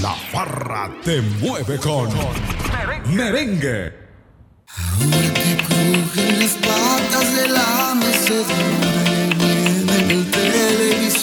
La farra te mueve con merengue. Ahora que crujen las patas de la mecedora y el televisor.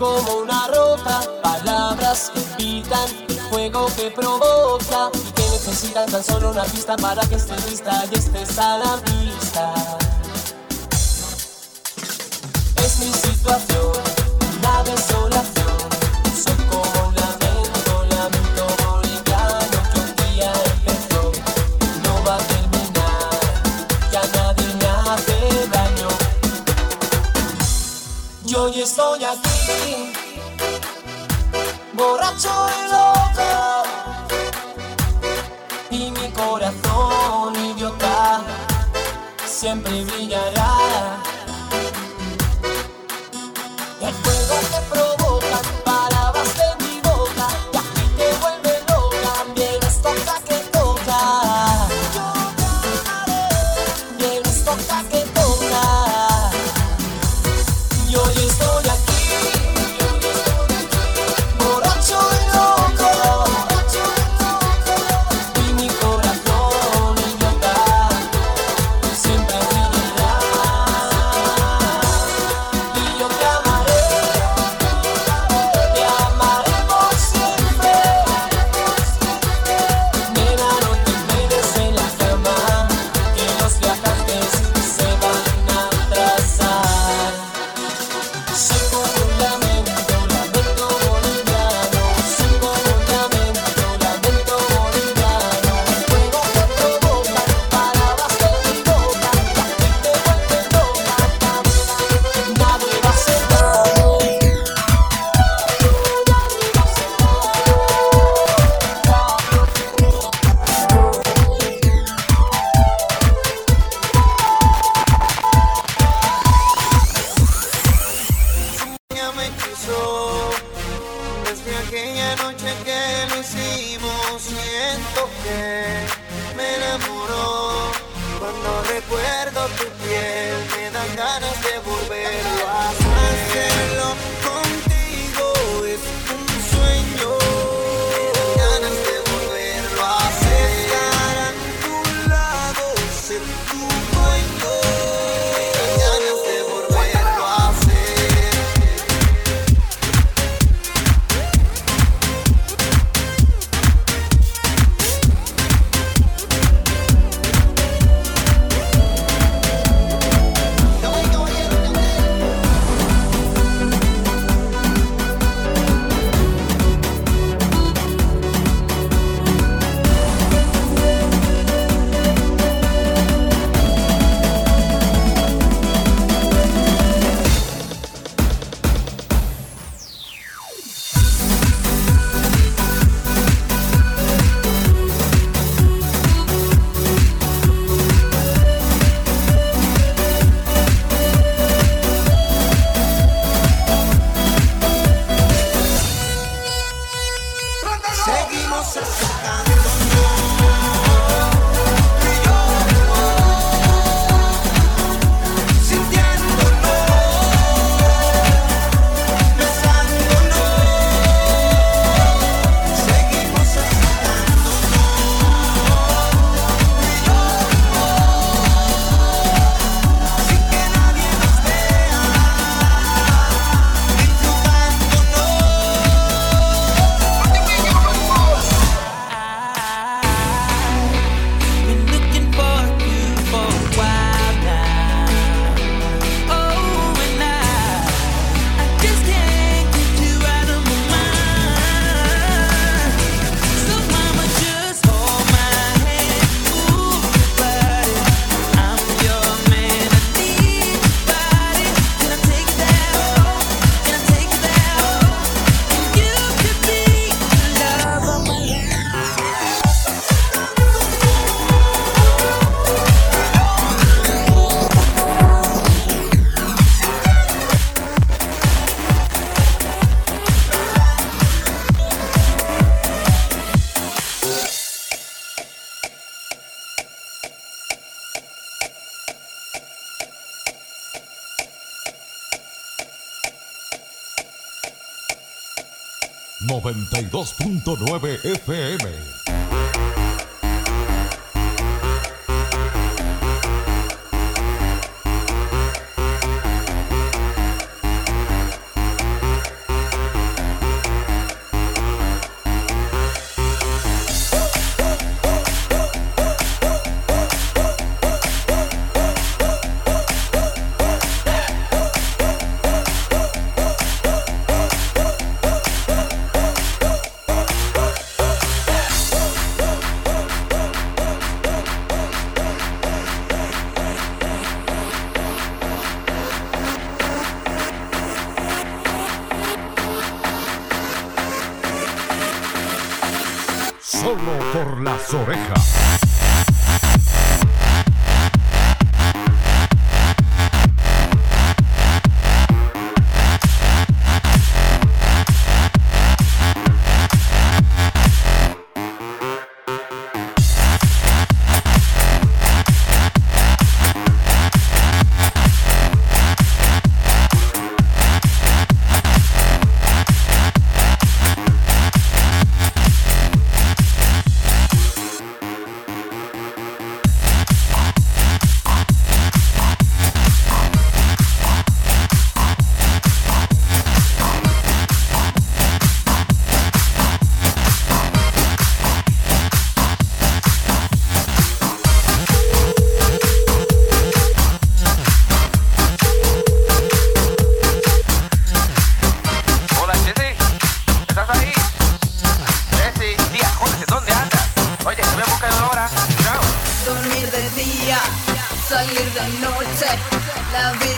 como una roca, palabras que el fuego que provoca y que necesitan tan solo una pista para que esté lista y estés a la vista. estoy aquí, borracho y loco, y mi corazón idiota siempre brillará. 92.9 FM.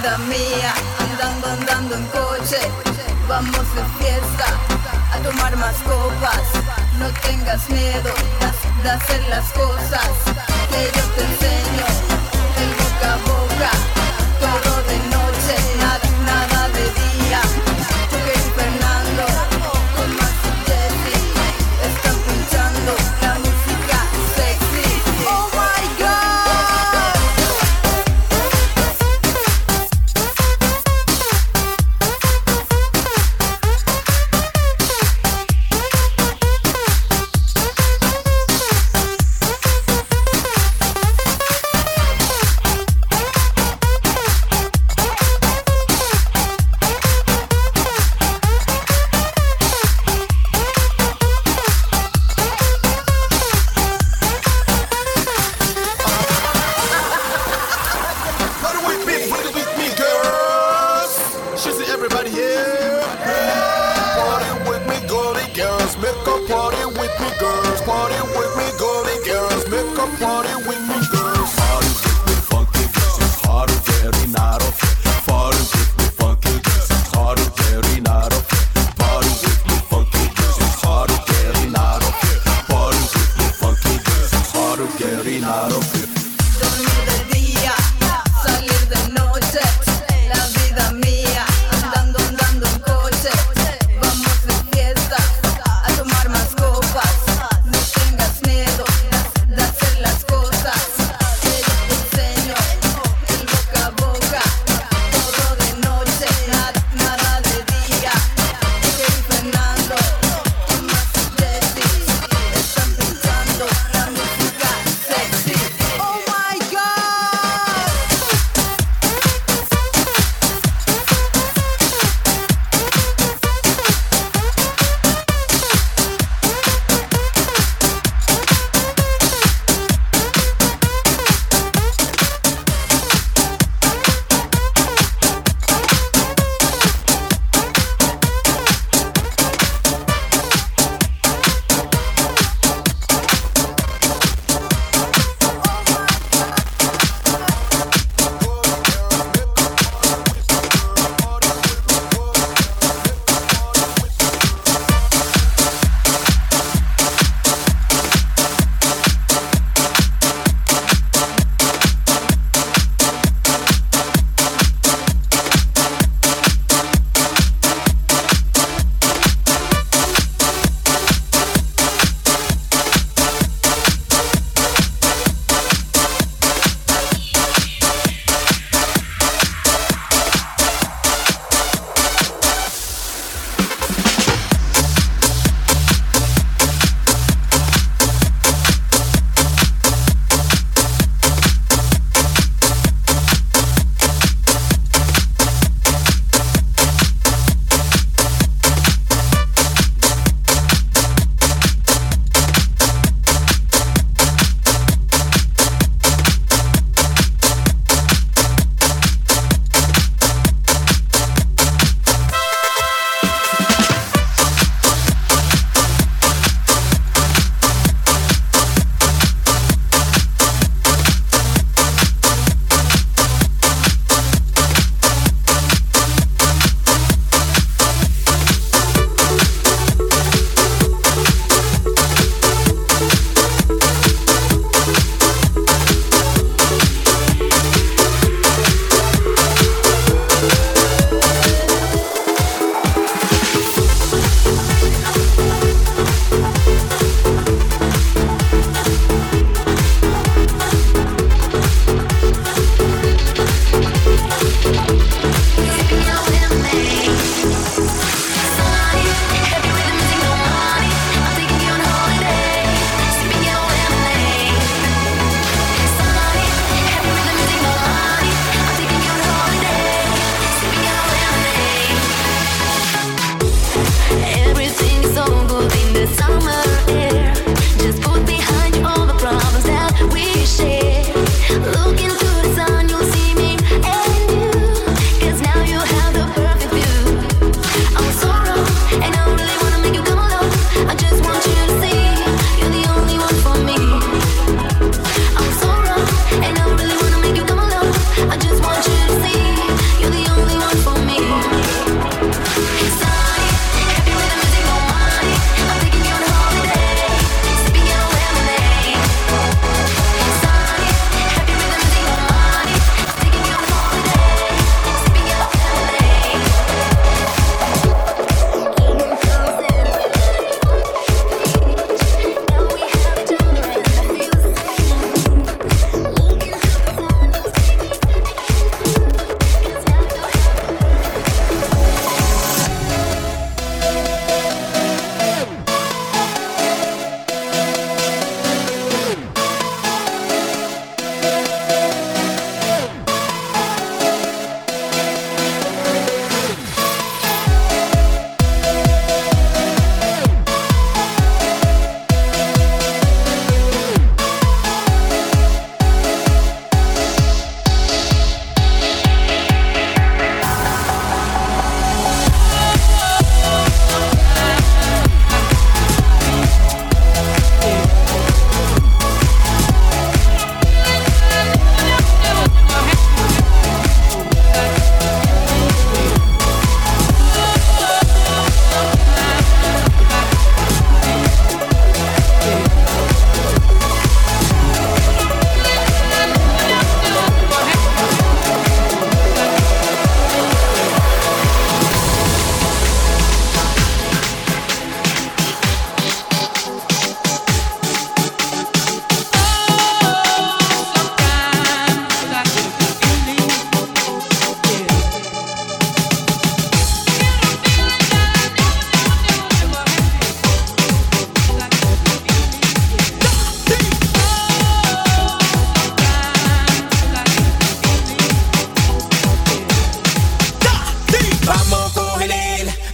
vida mía, andando, andando en coche, vamos de fiesta, a tomar más copas, no tengas miedo de, hacer las cosas, que yo te enseño, el boca a boca, todo de noche. Get in out of here.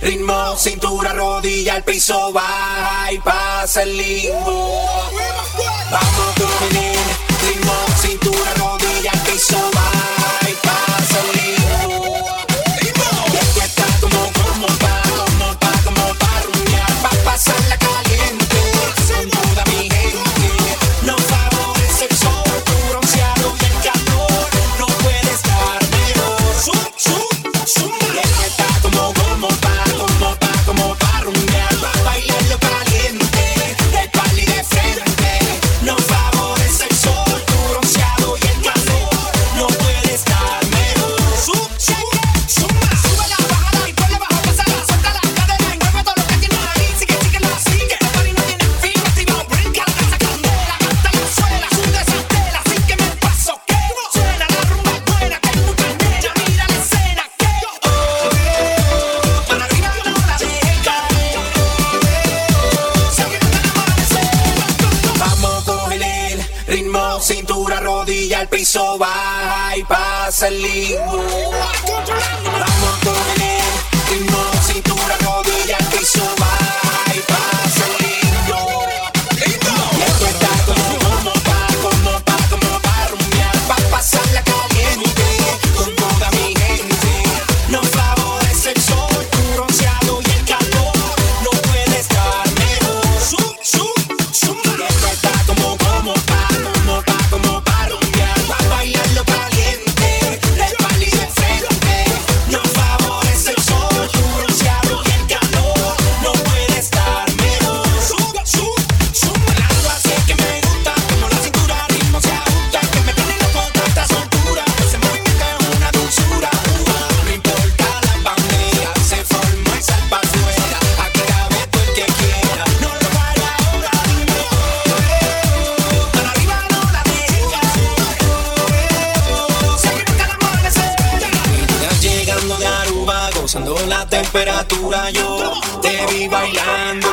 Ritmo, cintura, rodilla, al piso, baja y pasa el limbo. Vamos con el yo te vi bailando.